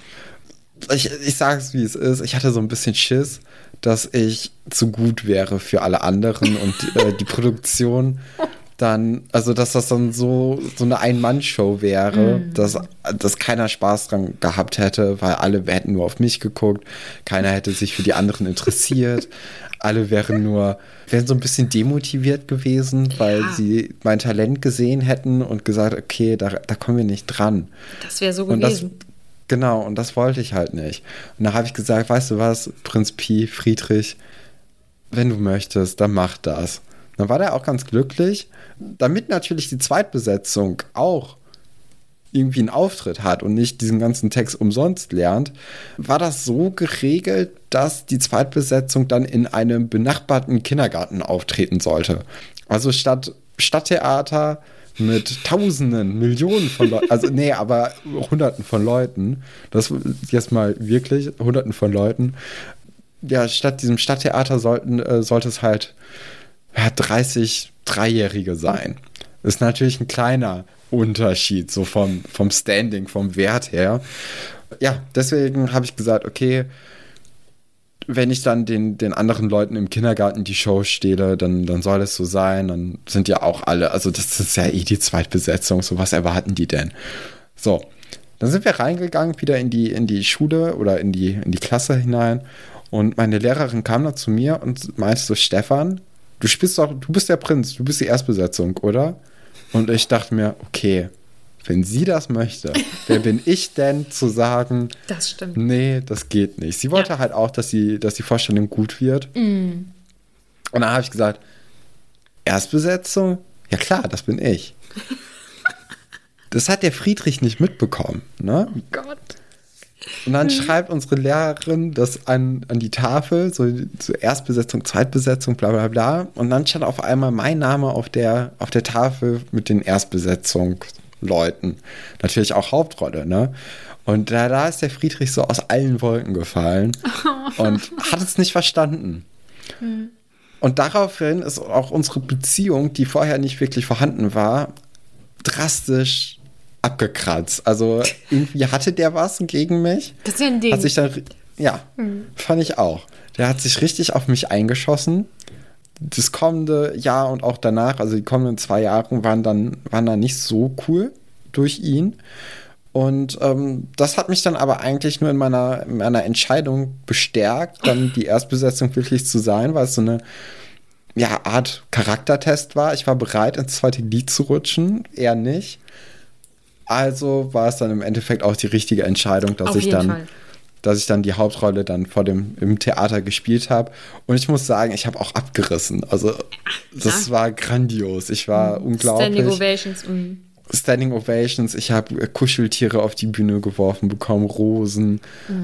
Ich, ich sage es, wie es ist. Ich hatte so ein bisschen Schiss, dass ich zu gut wäre für alle anderen und äh, die Produktion dann, also dass das dann so, so eine Ein-Mann-Show wäre, mm. dass, dass keiner Spaß dran gehabt hätte, weil alle hätten nur auf mich geguckt, keiner hätte sich für die anderen interessiert, alle wären nur, wären so ein bisschen demotiviert gewesen, weil ja. sie mein Talent gesehen hätten und gesagt, okay, da, da kommen wir nicht dran. Das wäre so gewesen. Das, Genau, und das wollte ich halt nicht. Und da habe ich gesagt, weißt du was, Prinz Pi, Friedrich, wenn du möchtest, dann mach das. Dann war der auch ganz glücklich, damit natürlich die Zweitbesetzung auch irgendwie einen Auftritt hat und nicht diesen ganzen Text umsonst lernt, war das so geregelt, dass die Zweitbesetzung dann in einem benachbarten Kindergarten auftreten sollte. Also statt Stadttheater mit Tausenden, Millionen von Leuten, also nee, aber Hunderten von Leuten, das jetzt mal wirklich Hunderten von Leuten. Ja, statt diesem Stadttheater sollten, äh, sollte es halt ja, 30 Dreijährige sein. Ist natürlich ein kleiner Unterschied, so vom, vom Standing, vom Wert her. Ja, deswegen habe ich gesagt, okay, wenn ich dann den, den anderen Leuten im Kindergarten die Show stehle, dann, dann soll es so sein. Dann sind ja auch alle, also das ist ja eh die Zweitbesetzung, so was erwarten die denn? So, dann sind wir reingegangen, wieder in die, in die Schule oder in die, in die Klasse hinein. Und meine Lehrerin kam da zu mir und meinte so, Stefan, du spielst doch, du bist der Prinz, du bist die Erstbesetzung, oder? Und ich dachte mir, okay, wenn sie das möchte, wer bin ich denn zu sagen, das stimmt. nee, das geht nicht. Sie wollte ja. halt auch, dass, sie, dass die Vorstellung gut wird. Mm. Und dann habe ich gesagt, Erstbesetzung? Ja klar, das bin ich. das hat der Friedrich nicht mitbekommen. Ne? Oh Gott. Und dann schreibt unsere Lehrerin das an, an die Tafel, so, so Erstbesetzung, Zweitbesetzung, bla bla bla. Und dann stand auf einmal mein Name auf der, auf der Tafel mit den Erstbesetzungen. Leuten. Natürlich auch Hauptrolle, ne? Und da, da ist der Friedrich so aus allen Wolken gefallen und hat es nicht verstanden. Hm. Und daraufhin ist auch unsere Beziehung, die vorher nicht wirklich vorhanden war, drastisch abgekratzt. Also irgendwie hatte der was gegen mich. Das ist ja ein Ding. Hat sich dann, ja, hm. fand ich auch. Der hat sich richtig auf mich eingeschossen das kommende Jahr und auch danach, also die kommenden zwei Jahre, waren dann, waren dann nicht so cool durch ihn. Und ähm, das hat mich dann aber eigentlich nur in meiner, in meiner Entscheidung bestärkt, dann die Erstbesetzung wirklich zu sein, weil es so eine ja, Art Charaktertest war. Ich war bereit, ins zweite Lied zu rutschen, eher nicht. Also war es dann im Endeffekt auch die richtige Entscheidung, dass Auf ich dann Fall. Dass ich dann die Hauptrolle dann vor dem im Theater gespielt habe und ich muss sagen, ich habe auch abgerissen. Also das war grandios. Ich war unglaublich. Standing Ovations. Standing Ovations, ich habe Kuscheltiere auf die Bühne geworfen bekommen, Rosen,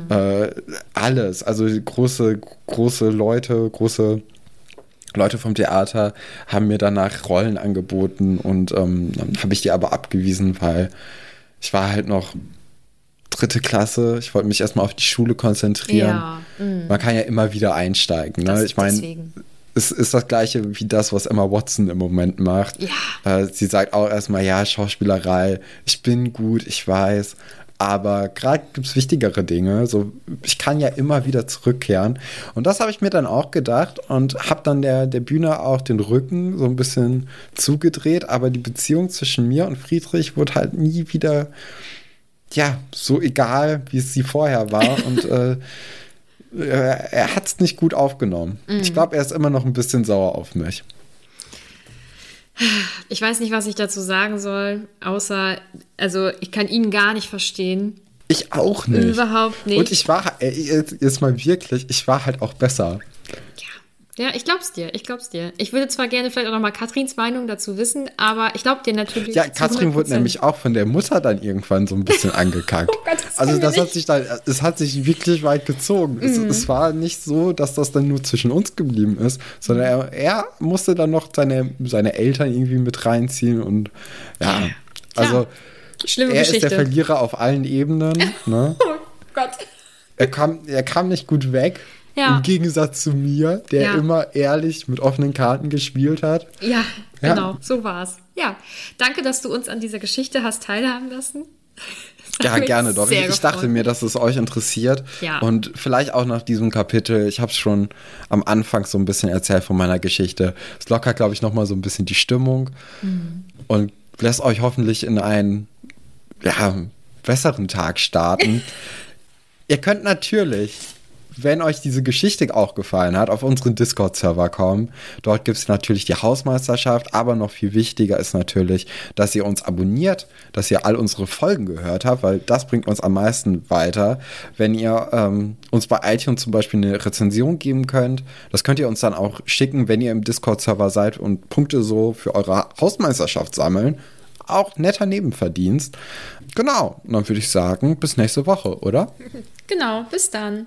äh, alles. Also große, große Leute, große Leute vom Theater haben mir danach Rollen angeboten und ähm, dann habe ich die aber abgewiesen, weil ich war halt noch dritte Klasse. Ich wollte mich erstmal auf die Schule konzentrieren. Ja, Man kann ja immer wieder einsteigen. Ne? Das- ich meine, es ist das gleiche wie das, was Emma Watson im Moment macht. Ja. Äh, sie sagt auch erstmal, ja, Schauspielerei, ich bin gut, ich weiß. Aber gerade gibt es wichtigere Dinge. So, ich kann ja immer wieder zurückkehren. Und das habe ich mir dann auch gedacht und habe dann der, der Bühne auch den Rücken so ein bisschen zugedreht. Aber die Beziehung zwischen mir und Friedrich wurde halt nie wieder, ja, so egal, wie es sie vorher war. und äh, er, er hat es nicht gut aufgenommen. Ich glaube, er ist immer noch ein bisschen sauer auf mich. Ich weiß nicht, was ich dazu sagen soll, außer, also ich kann ihn gar nicht verstehen. Ich auch nicht. Überhaupt nicht. Und ich war, ey, jetzt mal wirklich, ich war halt auch besser. Ja, ich glaub's dir, ich glaub's dir. Ich würde zwar gerne vielleicht auch noch mal Katrins Meinung dazu wissen, aber ich glaub dir natürlich. Ja, Katrin wurde 100%. nämlich auch von der Mutter dann irgendwann so ein bisschen angekackt. Oh Gott, das also das hat nicht. sich dann, es hat sich wirklich weit gezogen. Es, Mhm. es war nicht so, dass das dann nur zwischen uns geblieben ist, sondern er, er musste dann noch seine, seine Eltern irgendwie mit reinziehen und ja, also Schlimme er Geschichte. ist der Verlierer auf allen Ebenen. Ne? oh Gott. Er kam, er kam nicht gut weg. Ja. Im Gegensatz zu mir, der Ja. immer ehrlich mit offenen Karten gespielt hat. Ja, Ja. genau, so war's. Ja, danke, dass du uns an dieser Geschichte hast teilhaben lassen. Ja, gerne doch. Ich, ich dachte mir, dass es euch interessiert. Ja. Und vielleicht auch nach diesem Kapitel, ich habe es schon am Anfang so ein bisschen erzählt von meiner Geschichte. Es lockert, glaube ich, nochmal so ein bisschen die Stimmung Mhm. und lässt euch hoffentlich in einen ja, besseren Tag starten. Ihr könnt natürlich, wenn euch diese Geschichte auch gefallen hat, auf unseren Discord-Server kommen. Dort gibt es natürlich die Hausmeisterschaft, aber noch viel wichtiger ist natürlich, dass ihr uns abonniert, dass ihr all unsere Folgen gehört habt, weil das bringt uns am meisten weiter. Wenn ihr ähm, uns bei iTunes zum Beispiel eine Rezension geben könnt, das könnt ihr uns dann auch schicken, wenn ihr im Discord-Server seid und Punkte so für eure Hausmeisterschaft sammeln. Auch netter Nebenverdienst. Genau, und dann würde ich sagen, bis nächste Woche, oder? Genau, bis dann.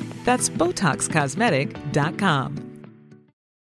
That's BotoxCosmetic.com.